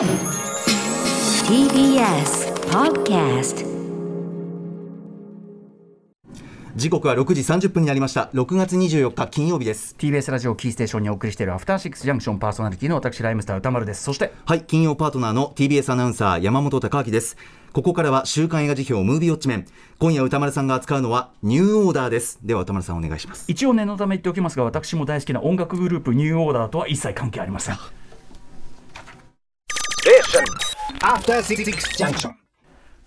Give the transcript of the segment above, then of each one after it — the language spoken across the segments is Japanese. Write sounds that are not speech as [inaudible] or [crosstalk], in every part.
TBS Podcast 時刻は6時30分になりました。6月24日金曜日です。TBS ラジオキーステーションにお送りしているアフターシックスジャンクションパーソナリティの私ライムスター歌丸です。そしてはい。金曜パートナーの TBS アナウンサー山本貴明です。ここからは週刊映画辞表ムービーウォッチメン。今夜歌丸さんが扱うのはニューオーダーです。では歌丸さんお願いします。一応念のため言っておきますが私も大好きな音楽グループニューオーダーとは一切関係ありません.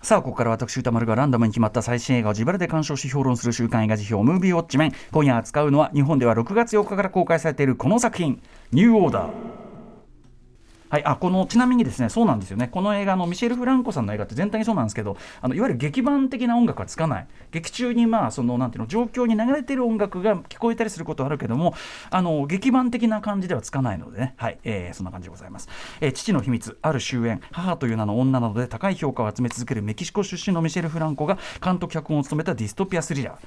さあここから私歌丸がランダムに決まった最新映画を自腹で鑑賞し評論する週刊映画辞表。ムービーウォッチメン。今夜扱うのは日本では6月4日から公開されているこの作品。ニューオーダーはい、あこのちなみにですねそうなんですよね。この映画のミシェル・フランコさんの映画って全体にそうなんですけどあのいわゆる劇版的な音楽はつかない。劇中にまあそのなんていうの状況に流れている音楽が聞こえたりすることはあるけどもあの劇版的な感じではつかないのでね。はい、えーそんな感じでございます、えー父の秘密ある終焉。母という名の女などで高い評価を集め続けるメキシコ出身のミシェル・フランコが監督脚本を務めたディストピアスリラー。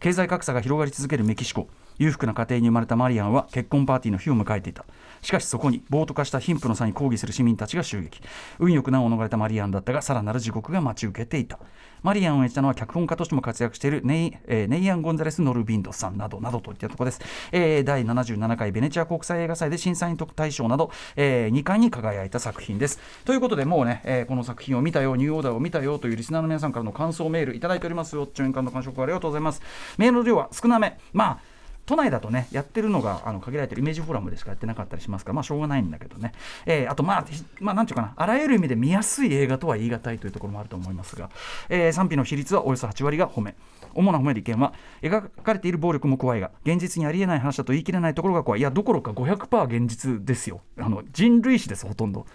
経済格差が広がり続けるメキシコ。裕福な家庭に生まれたマリアンは結婚パーティーの日を迎えていた。しかしそこに暴徒化した貧富の差に抗議する市民たちが襲撃。運よく難を逃れたマリアンだったがさらなる地獄が待ち受けていた。マリアンを演じたのは脚本家としても活躍しているネイ,、えーネイアン・ゴンザレス・ノルビンドさんなどなどといったところです、えー第77回ベネチア国際映画祭で審査員特大賞など、え2回に輝いた作品です。ということでもうね、えーこの作品を見たよニューオーダーを見たよというリスナーの皆さんからの感想メールいただいておりますよ。年間の感触ありがとうございます。メールの量は少なめ。まあ都内だとねやってるのがあの限られてるイメージフォーラムでしかやってなかったりしますからまあしょうがないんだけどね、えーあとまあまあなんていうかなあらゆる意味で見やすい映画とは言い難いというところもあると思いますが、えー賛否の比率はおよそ8割が褒め。主な褒める意見は描かれている暴力も怖いが現実にありえない話だと言い切れないところが怖い。いやどころか500%現実ですよ。あの人類史ですほとんど、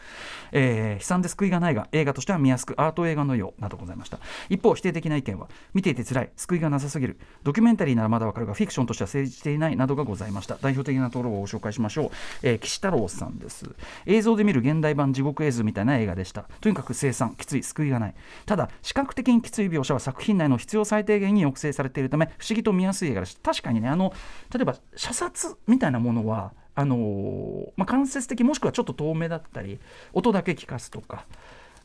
えー悲惨で救いがないが映画としては見やすくアート映画のようなどございました。一方否定的な意見は見ていて辛い救いがなさすぎる。ドキュメンタリーならまだわかるがフィクションとしては成立していないなどがございました。代表的なところをご紹介しましょう、えー岸太郎さんです。映像で見る現代版地獄絵図みたいな映画でした。とにかく凄惨きつい救いがない。ただ視覚的にきつい描写は作品内の必要最低限に抑制されているため不思議と見やすい映画です確かにねあの例えば射殺みたいなものはあのーまあ、間接的もしくはちょっと遠目だったり音だけ聞かすとか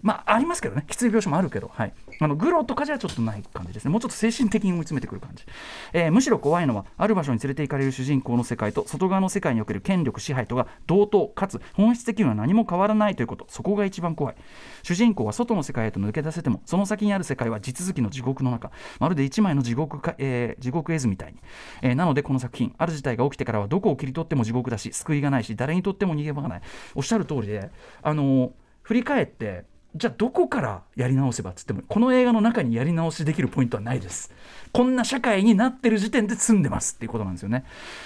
まあありますけどね。きつい描写もあるけど、はい、あのグロとかじゃちょっとない感じですね。もうちょっと精神的に追い詰めてくる感じ、えーむしろ怖いのはある場所に連れて行かれる主人公の世界と外側の世界における権力支配とが同等かつ本質的には何も変わらないということ。そこが一番怖い。主人公は外の世界へと抜け出せてもその先にある世界は地続きの地獄の中。まるで一枚の地獄か、えー地獄絵図みたいに、えーなのでこの作品ある事態が起きてからはどこを切り取っても地獄だし救いがないし誰にとっても逃げ場がない。おっしゃる通りであの振り返ってじゃあどこからやり直せばっつってもこの映画の中にやり直しできるポイントはないです。こんな社会になってる時点で済んでますっていうことなんですよね、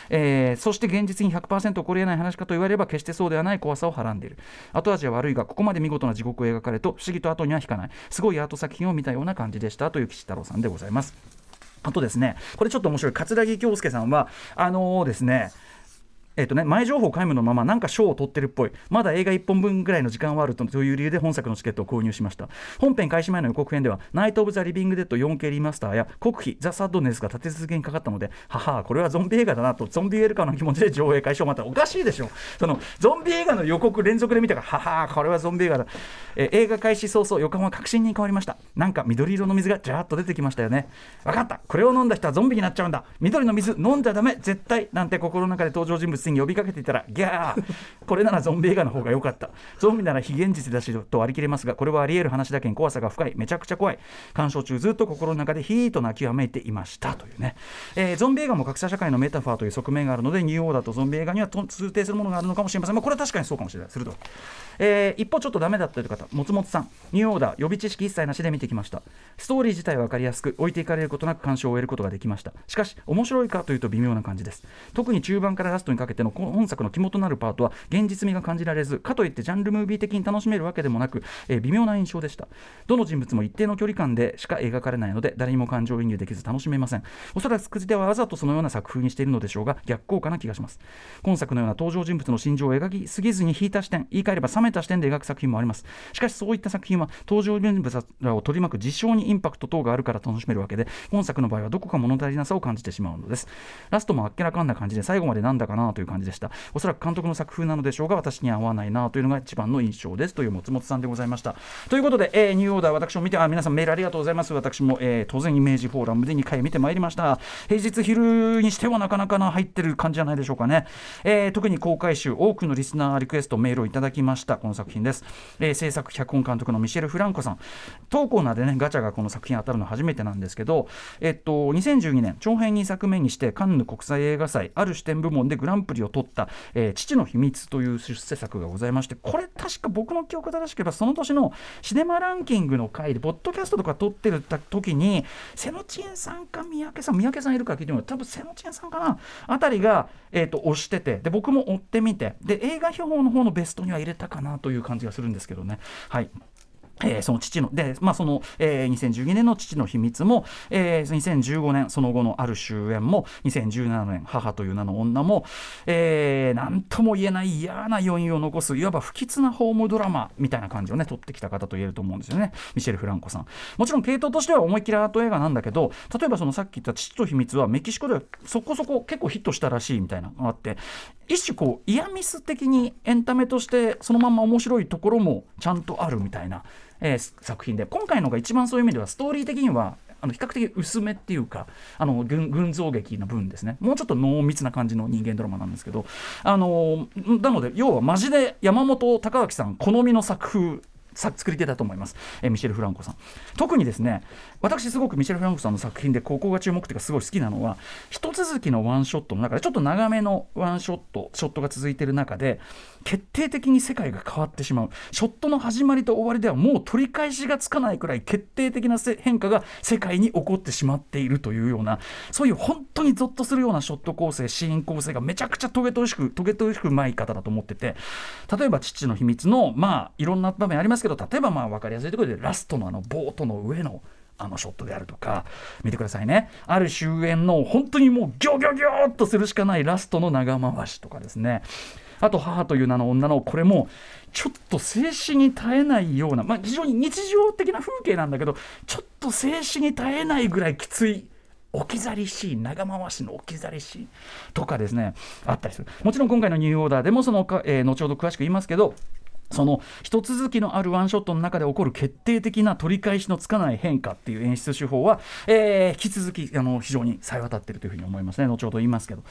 えーそして現実に100%起こりえない話かと言われれば決してそうではない怖さをはらんでいる。後味は悪いがここまで見事な地獄を描かれと不思議と後には引かない。すごいアート作品を見たような感じでしたという岸太郎さんでございます。あとですねこれちょっと面白い。桂木京介さんはあのーですねえっとね、前情報皆無のままなんか賞を取ってるっぽい。まだ映画1本分ぐらいの時間はあるという理由で本作のチケットを購入しました。本編開始前の予告編では「ナイト・オブ・ザ・リビング・デッド 4K リマスター」や「国費ザ・サッドネス」が立て続けにかかったのではこれはゾンビ映画だなとゾンビ映画の気持ちで上映開始をまた。おかしいでしょ。そのゾンビ映画の予告連続で見たからははこれはゾンビ映画だ、え映画開始早々予感は確信に変わりました。なんか緑色の水がジャーッと出てきましたよね。分かった。これを飲んだ人はゾンビになっちゃうんだ。緑の水飲んじゃダメ。絶対なんて心の中で登場人物に呼びかけていたらギャーこれならゾンビ映画の方が良かった。ゾンビなら非現実だしと割り切れますがこれはあり得る話だけに怖さが深い。めちゃくちゃ怖い。鑑賞中ずっと心の中でヒーと泣きわめいていました。というね、えーゾンビ映画も格差社会のメタファーという側面があるのでニューオーダーとゾンビ映画にはと通底するものがあるのかもしれません、まあ、これは確かにそうかもしれない。すると。えー一方ちょっとダメだったという方もつもつさん。ニューオーダー予備知識一切なしで見てきました。ストーリー自体は分かりやすく置いていかれることなく鑑賞を終えることができました。しかし面白いかというと微妙な感じです。特に中盤からラストにかけての本作の肝となるパートは現実味が感じられずかといってジャンルムービー的に楽しめるわけでもなく、えー微妙な印象でした。どの人物も一定の距離感でしか描かれないので誰にも感情移入できず楽しめません。おそらく作り手はわざとそのような作風にしているのでしょうが逆効果な気がします。今作のような登場人物の心情を描きすぎずに引いた視点言い換えれば冷めた視点で描く作品もあります。しかしそういった作品は登場人物らを取り巻く事象にインパクト等があるから楽しめるわけで本作の場合はどこか物足りなさを感じてしまうのです。ラストもあっけらかんな感じで最後までなんだかなとという感じでした。おそらく監督の作風なのでしょうが私には合わないなというのが一番の印象ですという松本さんでございました。ということで、えー、ニューオーダー私も見てあ皆さんメールありがとうございます。私も、えー、当然イメージフォーラムで2回見てまいりました。平日昼にしてはなかなかな入ってる感じじゃないでしょうかね、えー、特に公開週多くのリスナーリクエストメールをいただきました。この作品です、えー、制作脚本監督のミシェル・フランコさん。当コーナーでねガチャがこの作品当たるの初めてなんですけどえっと2012年長編2作目にしてカンヌ国際映画祭ある視点部門でグランプリを取った「えー、父の秘密」という出世作がございましてこれ確か僕の記憶正しければその年のシネマランキングの回でポッドキャストとか撮ってる時に瀬野千恵さんか三宅さん三宅さんいるか聞いてみる多分瀬野千恵さんかな。あたりが、えーと、押しててで僕も追ってみてで映画標の方のベストには入れたかなという感じがするんですけどね。はい。えー、その父ので、まあそのえー、2012年の父の秘密も、えー、2015年その後のある終焉も2017年母という名の女も、えー、なんとも言えない嫌な余韻を残すいわば不吉なホームドラマみたいな感じをね撮ってきた方と言えると思うんですよねミシェル・フランコさん。もちろん系統としては思いっきりアート映画なんだけど例えばそのさっき言った父と秘密はメキシコではそこそこ結構ヒットしたらしいみたいなのがあって一種こうイヤミス的にエンタメとしてそのまま面白いところもちゃんとあるみたいな、えー、作品で。今回のが一番そういう意味ではストーリー的にはあの比較的薄めっていうかあの群群像劇の分ですね。もうちょっと濃密な感じの人間ドラマなんですけどあのなので要はマジで山本隆明さん好みの作風作り手だと思います、えー、ミシェル・フランコさん。特にですね私すごくミシェル・フランコさんの作品でここが注目というかすごい好きなのは一続きのワンショットの中でちょっと長めのワンショットショットが続いている中で決定的に世界が変わってしまう。ショットの始まりと終わりではもう取り返しがつかないくらい決定的な変化が世界に起こってしまっているというようなそういう本当にゾッとするようなショット構成シーン構成がめちゃくちゃトゲトゲしくトゲトゲしくうまい方だと思ってて例えば父の秘密のまあいろんな場面ありますけど例えばまあ分かりやすいところでラストのあのボートの上のあのショットであるとか見てくださいね。ある終焉の本当にもうギョギョギョっとするしかないラストの長回しとかですね。あと母という名の女のこれもちょっと静止に耐えないような、まあ、非常に日常的な風景なんだけどちょっと静止に耐えないぐらいきつい置き去りシーン長回しの置き去りシーンとかですねあったりする。もちろん今回のニューオーダーでもその、えー、後ほど詳しく言いますけどその一続きのあるワンショットの中で起こる決定的な取り返しのつかない変化っていう演出手法は、えー、引き続きあの非常にさえ渡っているというふうに思いますね後ほど言いますけど。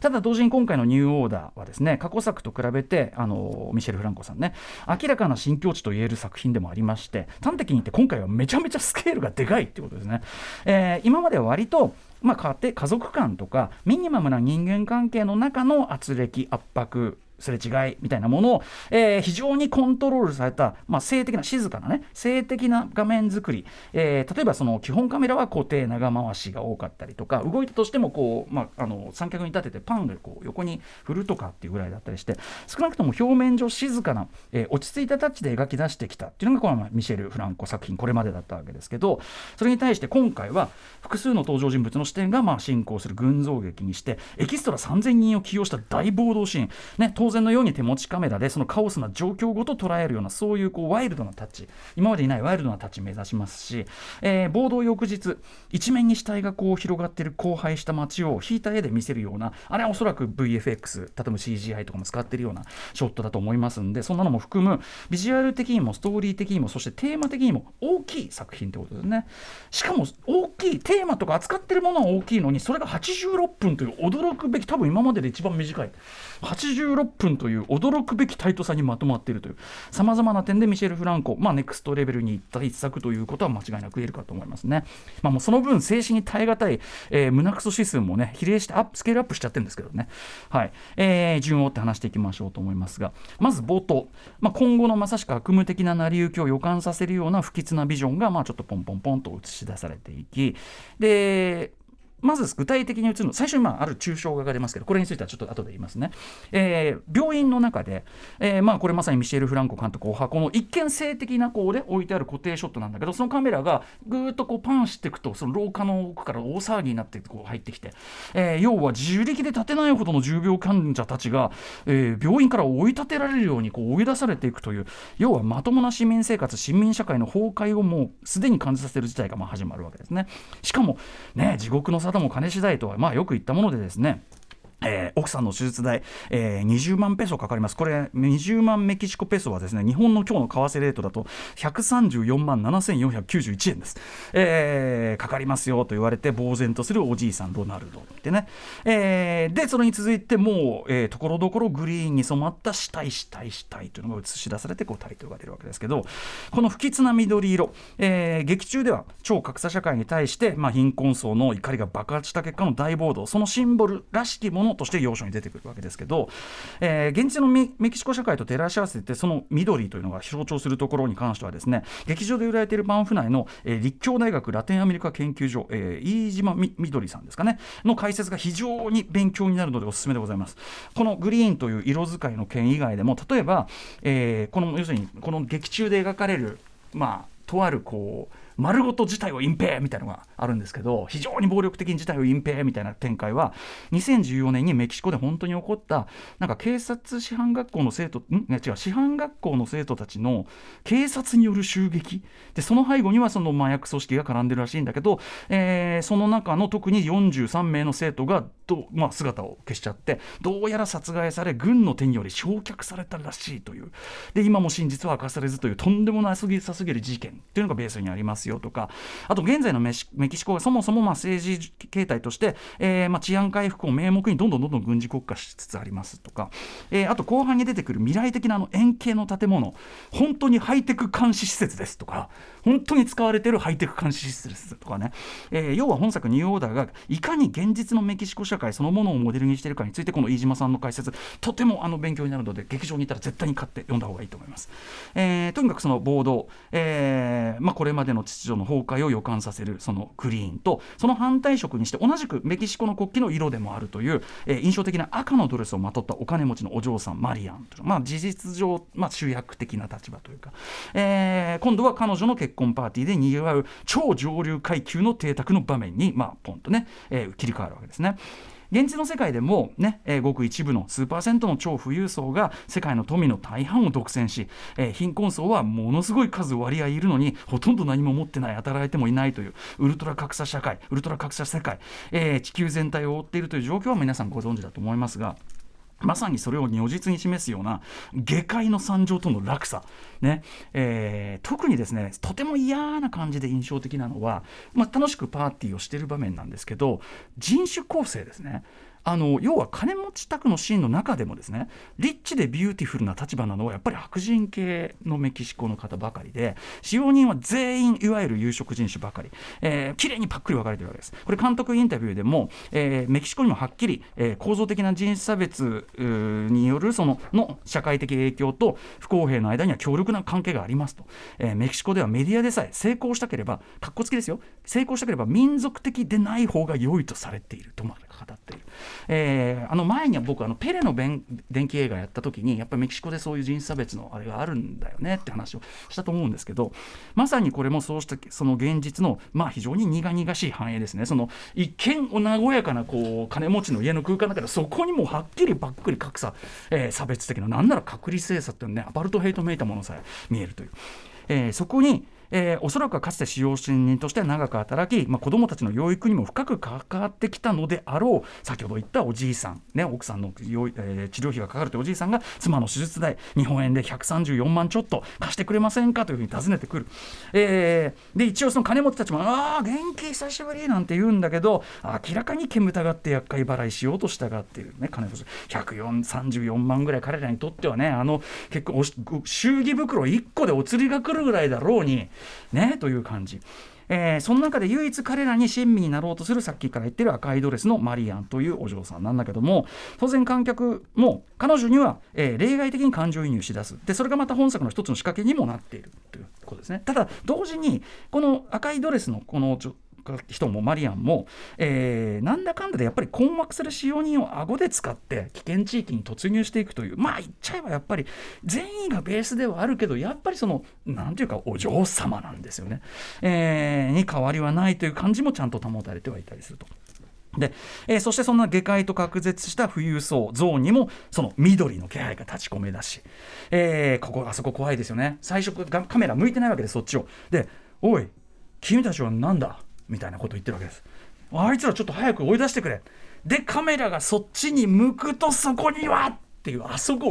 ただ同時に今回のニューオーダーはですね過去作と比べてあのミシェル・フランコさんね明らかな新境地と言える作品でもありまして端的に言って今回はめちゃめちゃスケールがでかいっていうことですね、えー、今までは割とまあ、家庭家族間とかミニマムな人間関係の中の圧力圧迫すれ違いみたいなものを、えー、非常にコントロールされた、まあ、性的な静かなね性的な画面作り、えー、例えばその基本カメラは固定長回しが多かったりとか動いたとしてもこう、まあ、あの三脚に立ててパンでこう横に振るとかっていうぐらいだったりして少なくとも表面上静かな、えー、落ち着いたタッチで描き出してきたっていうのがこのミシェル・フランコ作品これまでだったわけですけどそれに対して今回は複数の登場人物の視点がまあ進行する群像劇にしてエキストラ3000人を起用した大暴動シーン、ね、当然のように手持ちカメラでそのカオスな状況ごと捉えるようなそういうこうワイルドなタッチ。今までにないワイルドなタッチ目指しますし、えー、暴動翌日一面に死体がこう広がっている荒廃した街を引いた絵で見せるようなあれはおそらく VFX 例えば CGI とかも使っているようなショットだと思いますんでそんなのも含むビジュアル的にもストーリー的にもそしてテーマ的にも大きい作品ってことですね。しかも大きいテーマとか扱ってるものは大きいのにそれが86分という驚くべき多分今までで一番短い。86分という驚くべきタイトさにまとまっているというさまざまな点でミシェル・フランコ、まあ、ネクストレベルにいった一作ということは間違いなく言えるかと思いますね。まあ、もうその分、静止に耐え難い、えー、胸クソ指数もね、比例してアップスケールアップしちゃってるんですけどね。はい。えー、順を追って話していきましょうと思いますが、まず冒頭、まあ、今後のまさしく悪夢的な成り行きを予感させるような不吉なビジョンが、まあ、ちょっとポンポンポンと映し出されていき、で、まず具体的に映るの最初にまあある抽象画が出ますけどこれについてはちょっと後で言いますね、えー、病院の中で、えー、まあこれまさにミシェル・フランコ監督お箱の一見性的なこうで置いてある固定ショットなんだけどそのカメラがぐーっとこうパンしていくとその廊下の奥から大騒ぎになってこう入ってきて、えー、要は自力で立てないほどの重病患者たちが、えー、病院から追い立てられるようにこう追い出されていくという要はまともな市民生活市民社会の崩壊をもうすでに感じさせる事態がまあ始まるわけですね。しかもね地獄の沙方も金次第とはまあよく言ったものでですねえー奥さんの手術代、えー20万ペソかかります、これ、20万メキシコペソはですね日本の今日の為替レートだと134万7491円です、えーかかりますよと言われて、呆然とするおじいさん、ロナルドってね、えーで、それに続いて、もう、えーところどころグリーンに染まった死体、死体、死体というのが映し出されて、こうタイトルが出るわけですけど、この不吉な緑色、えー劇中では超格差社会に対して、まあ、貧困層の怒りが爆発した結果の大暴動、そのシンボルらしきものとして要所に出てくるわけですけど、えー現地のメキシコ社会と照らし合わせて、その緑というのが象徴するところに関してはですね、劇場で売られているバンフ内の、えー立教大学ラテンアメリカ研究所、えー飯島みみどりさんですかね、の解説が非常に勉強になるのでおすすめでございます。このグリーンという色使いの件以外でも、例えば、えーこの要するにこの劇中で描かれる、まあ、とあるこう丸ごと事態を隠蔽みたいなのがあるんですけど非常に暴力的に事態を隠蔽みたいな展開は2014年にメキシコで本当に起こったなんか警察師範学校の生徒ん？違う師範学校の生徒たちの警察による襲撃。でその背後にはその麻薬組織が絡んでるらしいんだけど、えーその中の特に43名の生徒がど、まあ、姿を消しちゃってどうやら殺害され軍の手により焼却されたらしいという。で今も真実は明かされずというとんでもなすぎさすぎる事件っていうのがベースにあります。よとかあと現在のメシメキシコがそもそもまあ政治形態として、えーまあ、治安回復を名目にどんどんどんどん軍事国家しつつありますとか、えーあと後半に出てくる未来的なあの円形の建物本当にハイテク監視施設ですとか本当に使われてるハイテク監視施設ですとかね、えー要は本作ニューオーダーがいかに現実のメキシコ社会そのものをモデルにしているかについてこの飯島さんの解説とてもあの勉強になるので劇場にいたら絶対に買って読んだ方がいいと思います、えーとにかくその暴動、えーまあ、これまでの秩序の崩壊を予感させるそのグリーンとその反対色にして同じくメキシコの国旗の色でもあるという、えー印象的な赤のドレスをまとったお金持ちのお嬢さんマリアンというまあ、事実上、まあ、主役的な立場というか、えー今度は彼女の結婚パーティーでにぎわう超上流階級の邸宅の場面に、まあ、ポンとね、えー切り替わるわけですね。現地の世界でも、ねえーごく一部の数パーセントの超富裕層が世界の富の大半を独占し、えー貧困層はものすごい数割合いるのにほとんど何も持ってない働いてもいないというウルトラ格差社会ウルトラ格差世界、えー地球全体を覆っているという状況は皆さんご存知だと思いますが。まさにそれを如実に示すような下界の惨状との落差、ねえー特にですねとても嫌な感じで印象的なのは、まあ、楽しくパーティーをしている場面なんですけど人種構成ですね。あの要は金持ち宅のシーンの中でもですね rich で beautiful な立場なのはやっぱり白人系のメキシコの方ばかりで使用人は全員いわゆる有色人種ばかり、えー、綺麗にパックリ分かれてるわけです。これ監督インタビューでも、えーメキシコにもはっきり、えー構造的な人種差別によるそのの社会的影響と不公平の間には強力な関係がありますと、えーメキシコではメディアでさえ成功したければかっこつきですよ。成功したければ民族的でない方が良いとされているとまで語っている、えーあの前には僕あのペレの弁電気映画やった時にやっぱりメキシコでそういう人種差別のあれがあるんだよねって話をしたと思うんですけどまさにこれもそうしたその現実のまあ非常に苦々しい反映ですねその一見和やかなこう金持ちの家の空間だけどそこにもはっきりばっくり格差、えー差別的ななんなら隔離政策っていうねアパルトヘイトめいたものさえ見えるという、えーそこにえーおそらくはかつて使用人として長く働き、まあ、子どもたちの養育にも深く関わってきたのであろう先ほど言ったおじいさん、ね、奥さんのえー治療費がかかるというおじいさんが妻の手術代日本円で134万ちょっと貸してくれませんかというふうに尋ねてくる、えーで一応その金持ちたちもああ元気久しぶりなんて言うんだけど明らかに煙たがって厄介払いしようとしたがっている。ね金持ち。134万ぐらい彼らにとってはねあの結構お祝儀袋1個でお釣りが来るぐらいだろうにねという感じ。えーその中で唯一彼らに親身になろうとするさっきから言ってる赤いドレスのマリアンというお嬢さんなんだけども当然観客も彼女には、えー例外的に感情移入しだすでそれがまた本作の一つの仕掛けにもなっているということですねただ同時にこの赤いドレスのこの人もマリアンも、えーなんだかんだでやっぱり困惑する使用人を顎で使って危険地域に突入していくというまあ言っちゃえばやっぱり善意がベースではあるけどやっぱりそのなんていうかお嬢様なんですよね、えーに変わりはないという感じもちゃんと保たれてはいたりすると。で、えーそしてそんな下界と隔絶した富裕層ゾーンにもその緑の気配が立ち込めだし、えーここあそこ怖いですよね。最初がカメラ向いてないわけでそっちを。でおい君たちは何だ？みたいなことを言ってるわけですあいつらちょっと早く追い出してくれでカメラがそっちに向くとそこにはっていうあそこ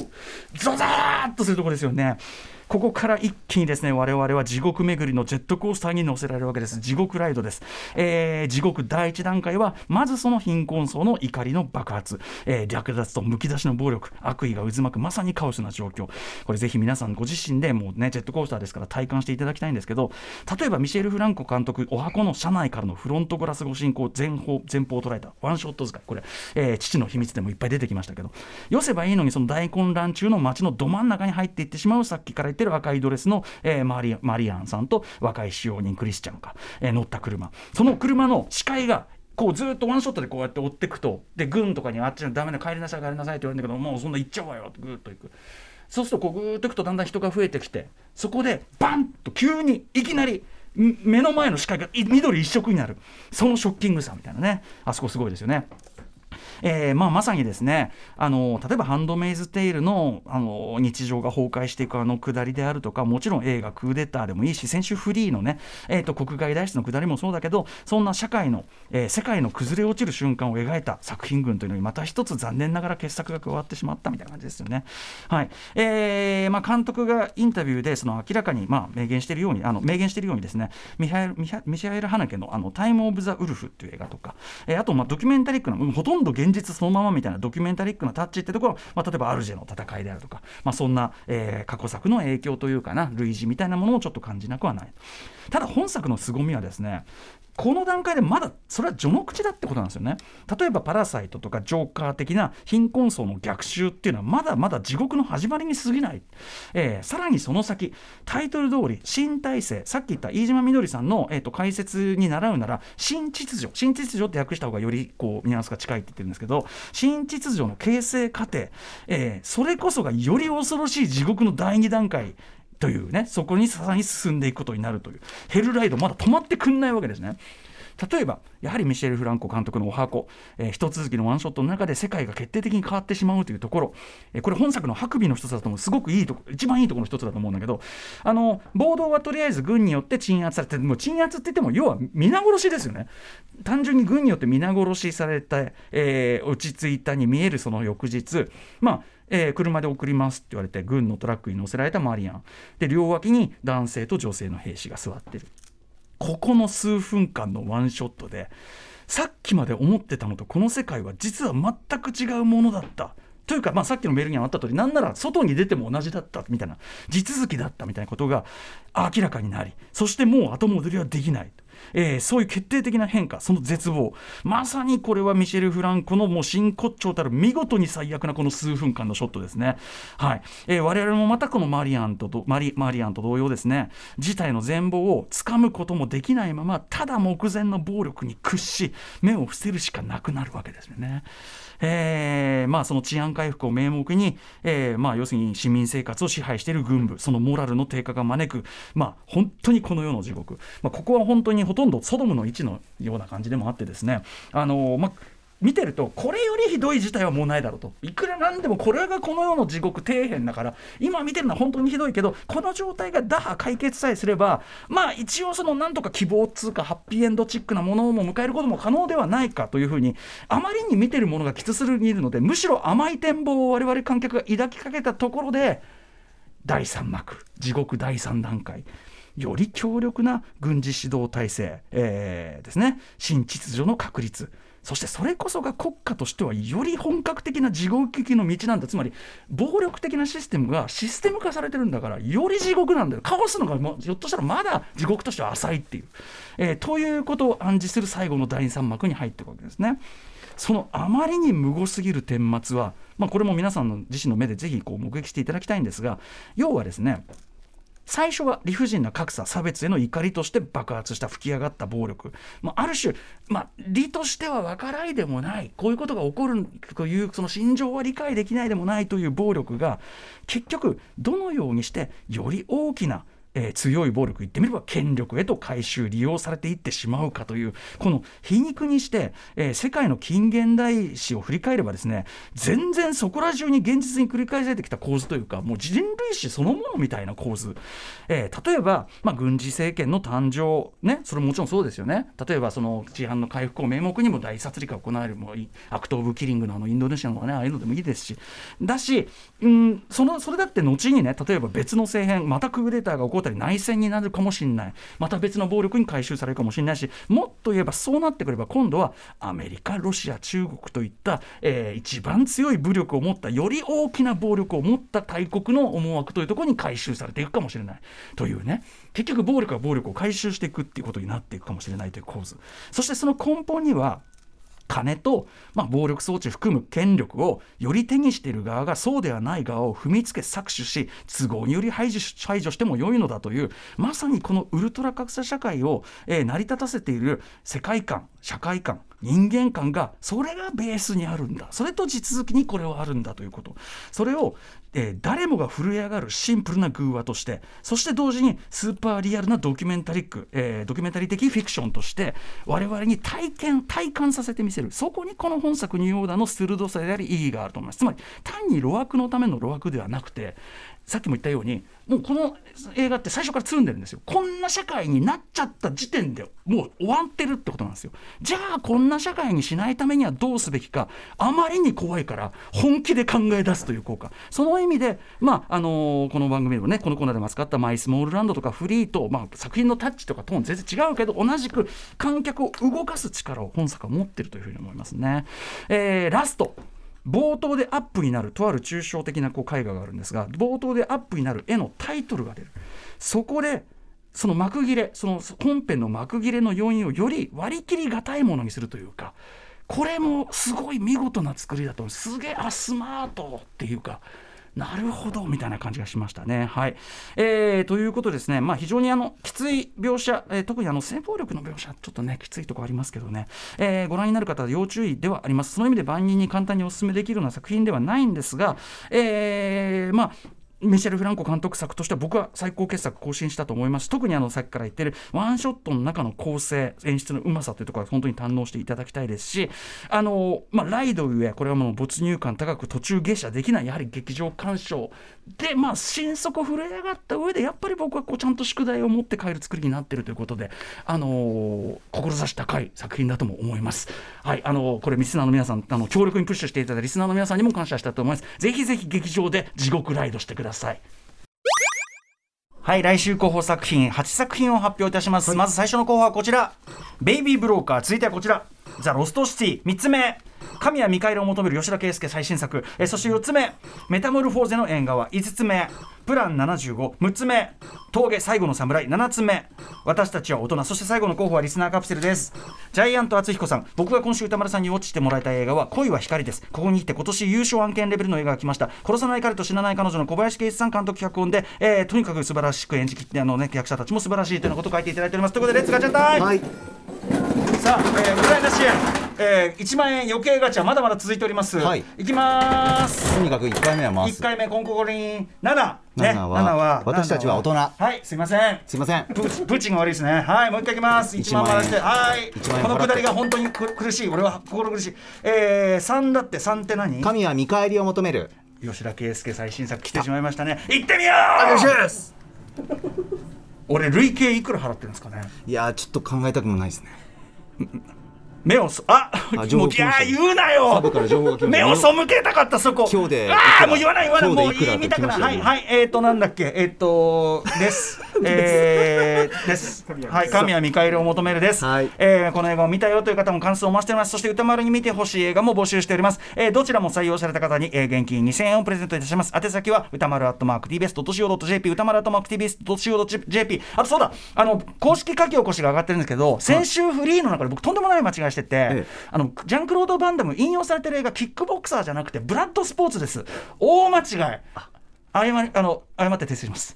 ゾザーッとするとこですよね。ここから一気にですね我々は地獄巡りのジェットコースターに乗せられるわけです。地獄ライドです、えー、地獄第一段階はまずその貧困層の怒りの爆発、えー、略奪とむき出しの暴力。悪意が渦巻くまさにカオスな状況。これぜひ皆さんご自身でもうねジェットコースターですから体感していただきたいんですけど例えばミシェル・フランコ監督お箱の車内からのフロントガラス越しにこう前方前方を捉えたワンショット使い。これ、えー、父の秘密でもいっぱい出てきましたけど。よせばいいのにその大混乱中の街のど真ん中に入っていってしまうさっきから言ってる赤いドレスの、えー、マリマリアンさんと若い使用人クリスチャンが、えー、乗った車。その車の視界がこうずっとワンショットでこうやって追っていくとで軍とかにあっちのダメだ帰りなさい帰りなさいって言われるんだけどもうそんな行っちゃうわよってぐっと行く。そうするとこうぐーっといくとだんだん人が増えてきてそこでバンと急にいきなり目の前の視界が緑一色になる。そのショッキングさみたいなね。あそこすごいですよね。えーまあ、まさにですねあの例えば「ハンドメイズ・テイルの」あの日常が崩壊していくあのくだりであるとかもちろん映画「クーデター」でもいいし先週フリーのね、えーと、国外脱出のくだりもそうだけどそんな社会の、えー、世界の崩れ落ちる瞬間を描いた作品群というのにまた一つ残念ながら傑作が加わってしまったみたいな感じですよね。はいえーまあ、監督がインタビューでその明らかに、まあ、明言しているようにあの明言しているようにですねミハエルミハミシャエル・ハナケのあの「タイム・オブ・ザ・ウルフ」っていう映画とか、えー、あとまあドキュメンタリックなほとんど現実そのままみたいなドキュメンタリックなタッチってところ、まあ、例えばアルジェの戦いであるとか、まあ、そんな、えー、過去作の影響というかな類似みたいなものをちょっと感じなくはない。ただ本作の凄みはですねこの段階でまだそれは序の口だってことなんですよね。例えば「パラサイト」とか「ジョーカー」的な貧困層の逆襲っていうのはまだまだ地獄の始まりに過ぎない、えー、さらにその先タイトル通り新体制さっき言った飯島みどりさんの、えーと、解説に習うなら新秩序新秩序って訳した方がよりこうニュアンスが近いって言ってるんですけど新秩序の形成過程、えー、それこそがより恐ろしい地獄の第2段階というねそこにさらに進んでいくことになるという。ヘルライドまだ止まってくんないわけですね。例えばやはりミシェル・フランコ監督のお箱、えー、一続きのワンショットの中で世界が決定的に変わってしまうというところ、えー、これ本作の白尾の一つだと思う。すごくいいとこ一番いいところの一つだと思うんだけど。あの暴動はとりあえず軍によって鎮圧されてもう鎮圧って言っても要は皆殺しですよね。単純に軍によって皆殺しされた、えー、落ち着いたに見えるその翌日。まあえー、車で送りますって言われて軍のトラックに乗せられたマリアン。で両脇に男性と女性の兵士が座ってる。ここの数分間のワンショットでさっきまで思ってたのとこの世界は実は全く違うものだった。というか、まあ、さっきのメールにあった通りなんなら外に出ても同じだったみたいな地続きだったみたいなことが明らかになりそしてもう後戻りはできない。えー、そういう決定的な変化その絶望。まさにこれはミシェル・フランコのもう真骨頂たる見事に最悪なこの数分間のショットですね、はい。えー、我々もまたこのマリアンとマリマリアンと同様ですね。事態の全貌をつかむこともできないままただ目前の暴力に屈し目を伏せるしかなくなるわけですよね。えーまあ、その治安回復を名目に、えーまあ、要するに市民生活を支配している軍部そのモラルの低下が招く、まあ、本当にこの世の地獄、まあ、ここは本当にほとんどソドムの位置のような感じでもあってですね。あの、ま見てるとこれよりひどい事態はもうないだろうと。いくらなんでもこれがこの世の地獄底辺だから今見てるのは本当にひどいけどこの状態が打破解決さえすればまあ一応そのなんとか希望っつうかハッピーエンドチックなものも迎えることも可能ではないかというふうにあまりに見てるものがきつすぎるのでむしろ甘い展望を我々観客が抱きかけたところで第3幕地獄第3段階より強力な軍事指導体制、えー、ですね。新秩序の確立。そしてそれこそが国家としてはより本格的な地獄行きの道なんだ。つまり暴力的なシステムがシステム化されてるんだからより地獄なんだよ。カオスのがひょっとしたらまだ地獄としては浅いっていう、えー、ということを暗示する最後の第3幕に入っていくわけですね。そのあまりに無謀すぎる顛末は、まあ、これも皆さんの自身の目でぜひこう目撃していただきたいんですが要はですね最初は理不尽な格差差別への怒りとして爆発した吹き上がった暴力、まあ、ある種、まあ、理としては分からいでもないこういうことが起こるというその心情は理解できないでもないという暴力が結局どのようにしてより大きなえー強い暴力言ってみれば権力へと回収利用されていってしまうかというこの皮肉にして、えー世界の近現代史を振り返ればですね全然そこら中に現実に繰り返されてきた構図というかもう人類史そのものみたいな構図、えー例えば、まあ、軍事政権の誕生ねそれももちろんそうですよね。例えばその治安の回復を名目にも大殺戮が行われるもうアクト・オブ・キリングのあのインドネシアのねああいうのでもいいですし。だし、うん、そのそれだって後にね例えば別の政変またクーデターが起こったり内戦になるかもしれないまた別の暴力に回収されるかもしれないしもっと言えばそうなってくれば今度はアメリカロシア中国といった、えー一番強い武力を持ったより大きな暴力を持った大国の思惑というところに回収されていくかもしれないというね結局暴力は暴力を回収していくっていうことになっていくかもしれないという構図そしてその根本には金と、まあ、暴力装置含む権力をより手にしている側がそうではない側を踏みつけ搾取し都合により排除し排除しても良いのだというまさにこのウルトラ格差社会を、えー成り立たせている世界観社会観。人間観がそれがベースにあるんだ。それと地続きにこれはあるんだということ。それを、えー誰もが震え上がるシンプルな偶話としてそして同時にスーパーリアルなドキュメンタリック、えードキュメンタリー的フィクションとして我々に体験体感させてみせる。そこにこの本作ニューオーダーの鋭さであり意義があると思います。つまり単に路悪のための路悪ではなくてさっきも言ったようにもうこの映画って最初からつるんでるんですよ。こんな社会になっちゃった時点でもう終わってるってことなんですよ。じゃあこんな社会にしないためにはどうすべきかあまりに怖いから本気で考え出すという効果。その意味でまああのーこの番組でもねこのコーナーでも扱った「マイ・スモールランド」とか「フリーと」まあ、作品のタッチとかトーン全然違うけど同じく観客を動かす力を本作は持ってるというふうに思いますね、えーラスト。冒頭でアップになるとある抽象的なこう絵画があるんですが冒頭でアップになる絵のタイトルが出る。そこでその幕切れその本編の幕切れの要因をより割り切りがたいものにするというかこれもすごい見事な作りだと思う。すげえあスマートっていうかなるほどみたいな感じがしましたね。はいえーということでですね、まあ、非常にあのきつい描写、えー特にあの性暴力の描写、ちょっとね、きついとこありますけどね、えーご覧になる方は要注意ではあります。その意味で万人に簡単にお勧めできるような作品ではないんですが、えーまあミシェル・フランコ監督作としては僕は最高傑作更新したと思います。特にあのさっきから言ってるワンショットの中の構成演出のうまさというところは本当に堪能していただきたいですしあの、まあ、ライドゆえこれはもう没入感高く途中下車できないやはり劇場鑑賞でまあ心底震え上がった上でやっぱり僕はこうちゃんと宿題を持って帰る作りになってるということであの志高い作品だとも思います。はいあのこれリスナーの皆さんあの強力にプッシュしていただいたリスナーの皆さんにも感謝したいと思います。ぜひぜひ劇場で地獄ライドしてください。はい来週候補作品8作品を発表いたします、まず最初の候補はこちら。ベイビーブローカー続いてはこちら。ザ・ロストシティ3つ目。神は見返りを求める吉田圭佑最新作。えそして4つ目。メタモルフォーゼの縁側。5つ目プラン75 6つ目。峠最後の侍。7つ目。私たちは大人。そして最後の候補はリスナーカプセルです。ジャイアント厚彦さん。僕が今週歌丸さんにウォッチしてもらいたい映画は恋は光です。ここに来て今年優勝案件レベルの映画が来ました。殺さない彼と死なない彼女の小林圭一さん監督脚本で、えーとにかく素晴らしく演じきってあのね役者たちも素晴らしいというようなことを書いていただいております。ということで let's ガチャ time、はい。さあ、えー、ウクライナ支援、えー、1万円余計ガチャまだまだ続いております。はいいきます。とにかく1回目は回1す回目コンココリン7ね7は私たちは大人7はいすいません。すいませんプープーチンが悪いですね。はい、もう一回いきます。1万1回して、はい。1このくだりが本当にく苦しい。俺は心苦しい。えー、3だって3って何？神は見返りを求める吉田圭佑最新作来てしまいましたね。行ってみようす俺、累計いくら払ってるんですかね？いやーちょっと考えたくもないですね目をそあ [laughs] もういや言うなよ。目を背けたかったそこ。今日であら。あもう言わない言わない。もう言いたくない。はいはいえっ、ー、となんだっけ。えっ、ー、とです [laughs] えー、です。はい神は見返りを求めるです、はい。えーこの映画を見たよという方も感想を増しております。そして歌丸に見てほしい映画も募集しております、えーどちらも採用された方に、えー現金2000円をプレゼントいたします。宛先は歌丸アットマーク TBS.CO.JP 歌丸アットマーク TBS.CO.JP あとそうだ。あの公式書き起こしが上がってるんですけど先週フリーの中で僕とんでもない間違いしてて、ええ。あのジャンクロード・バンダム引用されてる映画キックボクサーじゃなくてブラッドスポーツです。大間違い。謝りあの謝って訂正します